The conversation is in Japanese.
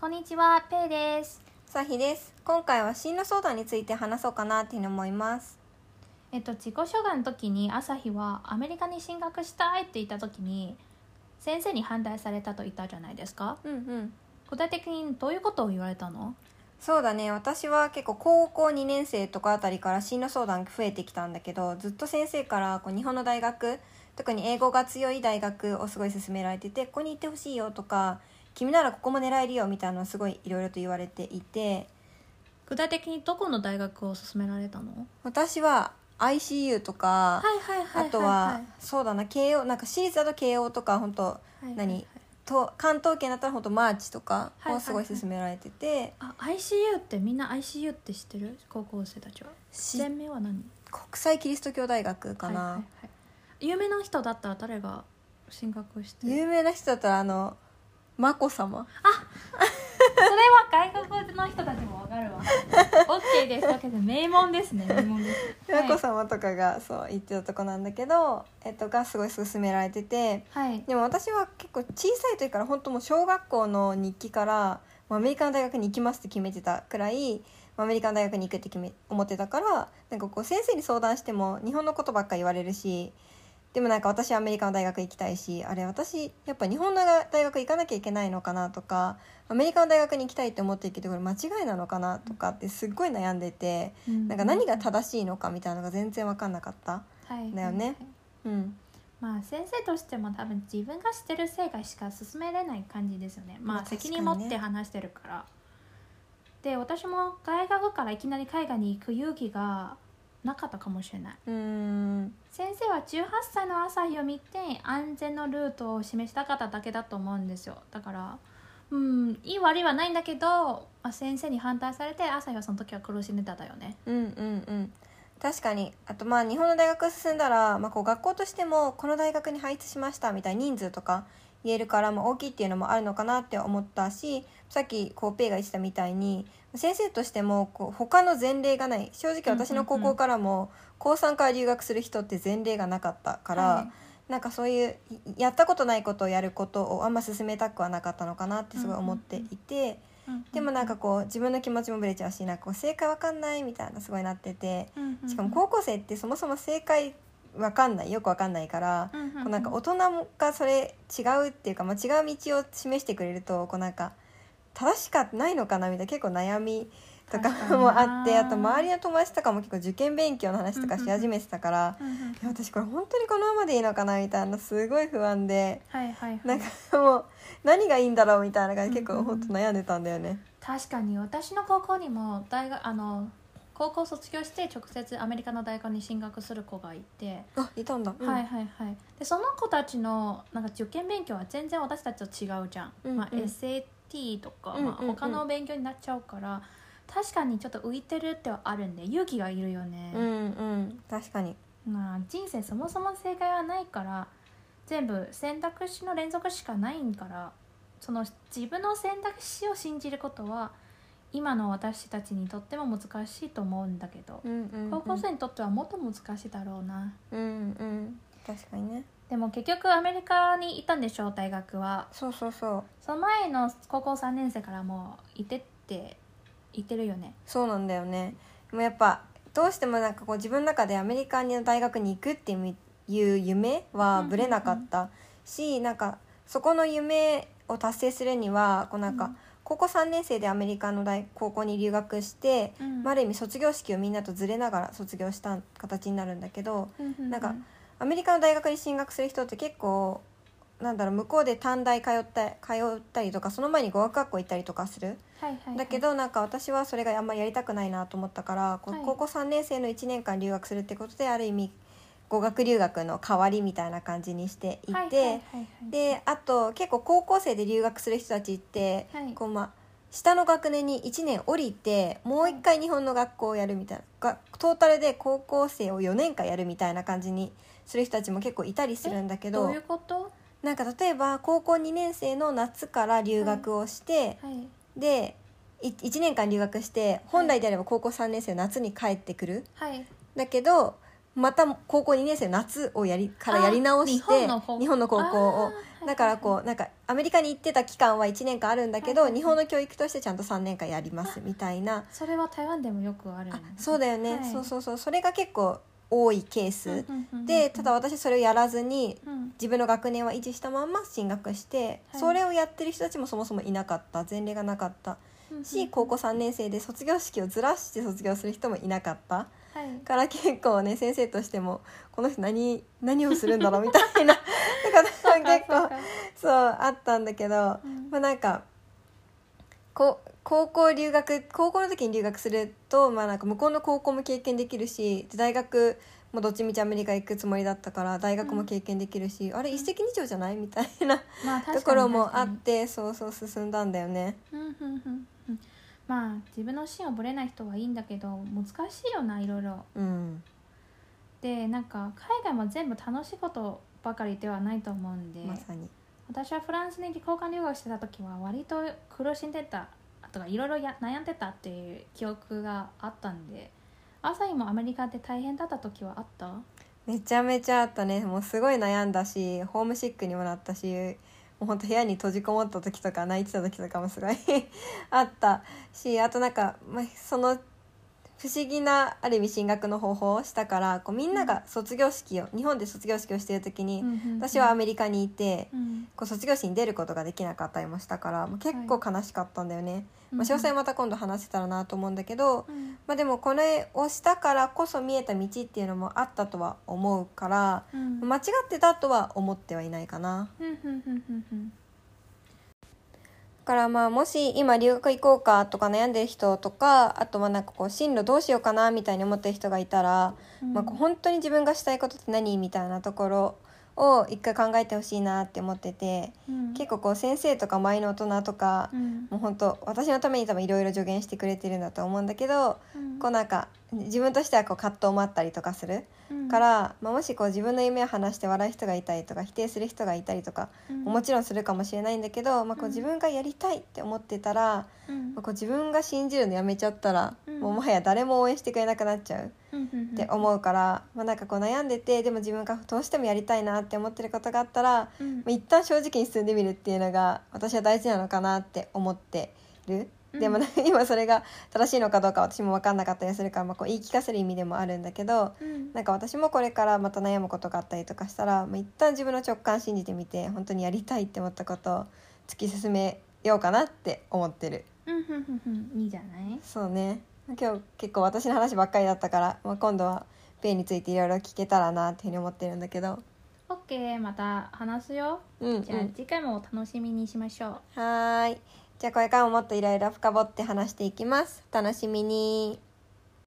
こんにちは、ペイです。さひです。今回は進路相談について話そうかなっていうに思います。えっと、自己紹介の時に朝日はアメリカに進学したいって言った時に先生に反対されたと言ったじゃないですか。うんうん。具体的にどういうことを言われたの？そうだね。私は結構高校2年生とかあたりから進路相談増えてきたんだけどずっと先生からこう日本の大学特に英語が強い大学をすごい勧められててここに行ってほしいよとか君ならここも狙えるよみたいなのをすごいいろいろと言われていて。具体的にどこの大学を勧められたの？私は ICU とか、はいはいはいあとはそうだな慶応なんか私立だと慶応とか本当はいはい何？と関東圏だったら本当マーチとかはいはいをすごい勧められてて、あ ICU ってみんな ICU って知ってる？高校生たちは。し全名は何？国際キリスト教大学かな、はいはいはい。有名な人だったら誰が進学して？る有名な人だったらあの眞子さまそれは外国の人たちもわかるわ。OK です。OK です。名門ですね。名門です。眞子さまとかがそう言ってたとこなんだけど、えっと、がすごい勧められてて。はい。でも私は結構小さい時から本当もう小学校の日記からアメリカの大学に行きますって決めてたくらいアメリカの大学に行くって決め思ってたからなんかこう先生に相談しても日本のことばっか言われるしでもなんか私はアメリカの大学行きたいしあれ私やっぱ日本の大学行かなきゃいけないのかなとかアメリカの大学に行きたいって思ってるけどこれ間違いなのかなとかってすっごい悩んでてなんか何が正しいのかみたいなのが全然分かんなかった。はい。だよね。うん。まあ先生としても多分自分が知ってる世界しか進めれない感じですよね。まあ責任持って話してるから、で私も大学からいきなり海外に行く勇気がなかったかもしれない。うーん。先生は18歳の朝日を見て安全のルートを示したかっただけだと思うんですよ。だからうんいい悪いはないんだけど、まあ、先生に反対されて朝日はその時は苦しんでただよね。うんうんうん。確かに。あとまあ日本の大学進んだら、まあ、こう学校としてもこの大学に配置しましたみたいな人数とか言えるから、まあ、大きいっていうのもあるのかなって思ったしさっきこうペイが言ってたみたいに先生としてもこう他の前例がない。正直私の高校からも高3から留学する人って前例がなかったから、はい。なんかそういうやったことないことをやることをあんま進めたくはなかったのかなってすごい思っていて。でもなんかこう自分の気持ちもぶれちゃうしなんかこう正解わかんないみたいなすごいなっててしかも高校生ってそもそも正解わかんない。よくわかんないから、こうなんか大人がそれ違うっていうか、まあ、違う道を示してくれるとこうなんか正しかないのかなみたいな結構悩みとかもあってなあと周りの友達とかも結構受験勉強の話とかし始めてたから、私これ本当にこのままでいいのかなみたいなすごい不安で。はいはいはい。なんかもう何がいいんだろうみたいな感じで結構本当悩んでたんだよね。確かに私の高校にも大学あの高校卒業して直接アメリカの大学に進学する子がいて、あいたんだ。うん。はいはいはい。でその子たちのなんか受験勉強は全然私たちと違うじゃん、まあ、うんうん。SAT とか、うんうんうんまあ、他の勉強になっちゃうから確かにちょっと浮いてるってはあるんで勇気がいるよね、うんうん。確かに。まあ、人生そもそも正解はないから全部選択肢の連続しかないんからその自分の選択肢を信じることは今の私たちにとっても難しいと思うんだけど、高校生にとってはもっと難しいだろうな。うんうん。確かにね。でも結局アメリカに行ったんでしょ大学は。そうそうそう。その前の高校3年生からもう行ってって行ってるよね。そうなんだよね。でもやっぱどうしてもなんかこう自分の中でアメリカの大学に行くっていう夢はぶれなかった。し、なんかそこの夢を達成するにはこうなんか、うん。高校3年生でアメリカの大高校に留学して、うん。まあある意味卒業式をみんなとずれながら卒業した形になるんだけど、なんかアメリカの大学に進学する人って結構なんだろう向こうで短大通った通ったりとかその前に語学学校行ったりとかする、はいはいはい。だけどなんか私はそれがあんまりやりたくないなと思ったから、はい。高校3年生の1年間留学するってことである意味語学留学の代わりみたいな感じにしていて、はいはいはいはい。であと結構高校生で留学する人たちって、はい。こうまあ下の学年に1年降りてもう一回日本の学校をやるみたいながトータルで高校生を4年間やるみたいな感じにする人たちも結構いたりするんだけどどういうこと？なんか例えば高校2年生の夏から留学をして、はい。でい1年間留学して本来であれば高校3年生の夏に帰ってくる。はい。だけどまた高校2年生の夏をやりからやり直してあ日本の高校を だからこうなんかアメリカに行ってた期間は1年間あるんだけど、はいはいはい。日本の教育としてちゃんと3年間やりますみたいな。それは台湾でもよくあるあそうだよね、そうそうそう。それが結構多いケース、でただ私それをやらずにうん。自分の学年は維持したまんま進学して、はい。それをやってる人たちもそもそもいなかった。前例がなかったし、高校3年生で卒業式をずらして卒業する人もいなかった。はい。から結構ね先生としてもこの人何何をするんだろうみたいな。だから結構そうあったんだけど、うん。まあなんかこ高校留学高校の時に留学すると、まあ、なんか向こうの高校も経験できるし大学もどっちみちアメリカ行くつもりだったから大学も経験できるし、あれ一石二鳥じゃない？みたいなまあところもあってそうそう進んだんだよね。にうんうんうんうん。まあ自分の芯をぶれない人はいいんだけど難しいよないろいろ。うん。でなんか海外も全部楽しいことばかりではないと思うんで、まさに。私はフランスに交換留学してた時は割と苦しんでたとかいろいろや悩んでたっていう記憶があったんで朝日もアメリカで大変だった時はあった？めちゃめちゃあったね。もうすごい悩んだしホームシックにもなったしもうほんと部屋に閉じこもった時とか泣いてた時とかもすごい あったしあとなんか、まあ、その不思議なある意味進学の方法をしたからこうみんなが卒業式を、日本で卒業式をしてる時に、私はアメリカにいて、うん。こう卒業式に出ることができなかったりもしたからもう結構悲しかったんだよね、まあ、詳細はまた今度話せたらなと思うんだけど、うん。まあ、でもこれをしたからこそ見えた道っていうのもあったとは思うからうん。間違ってたとは思ってはいないかな。うんうんうんうんうんだからまあもし今留学行こうかとか悩んでる人とかあとはなんかこう進路どうしようかなみたいに思ってる人がいたら、うん。まあ、本当に自分がしたいことって何みたいなところを一回考えてほしいなって思っててうん。結構こう先生とか周りの大人とかうん。もう本当私のために多分いろいろ助言してくれてるんだと思うんだけどうん。こうなんか自分としてはこう葛藤もあったりとかするうん。から、まあ、もしこう自分の夢を話して笑う人がいたりとか否定する人がいたりとかうん。もちろんするかもしれないんだけど、まあ、こううん。自分がやりたいって思ってたら、うん。まあこう自分が信じるのやめちゃったら、うんもうもはや誰も応援してくれなくなっちゃう。って思うから、まあ、なんかこう悩んでてでも自分がどうしてもやりたいなって思ってることがあったら、うん。まあ、一旦正直に進んでみるっていうのが私は大事なのかなって思ってる。でも、ね 今それが正しいのかどうか私も分かんなかったりするから、まあ、こう言い聞かせる意味でもあるんだけどうん。なんか私もこれからまた悩むことがあったりとかしたら、まあ、一旦自分の直感信じてみて本当にやりたいって思ったことを突き進めようかなって思ってる。うんうんうんうん。いいじゃない？そうね今日結構私の話ばっかりだったから、まあ、今度はペンについていろいろ聞けたらなっていうふうに思ってるんだけど。オッケーまた話すよ。うん、うん、じゃあ次回もお楽しみにしましょう。はーい。じゃあこれからももっといろいろ深掘って話していきます。お楽しみに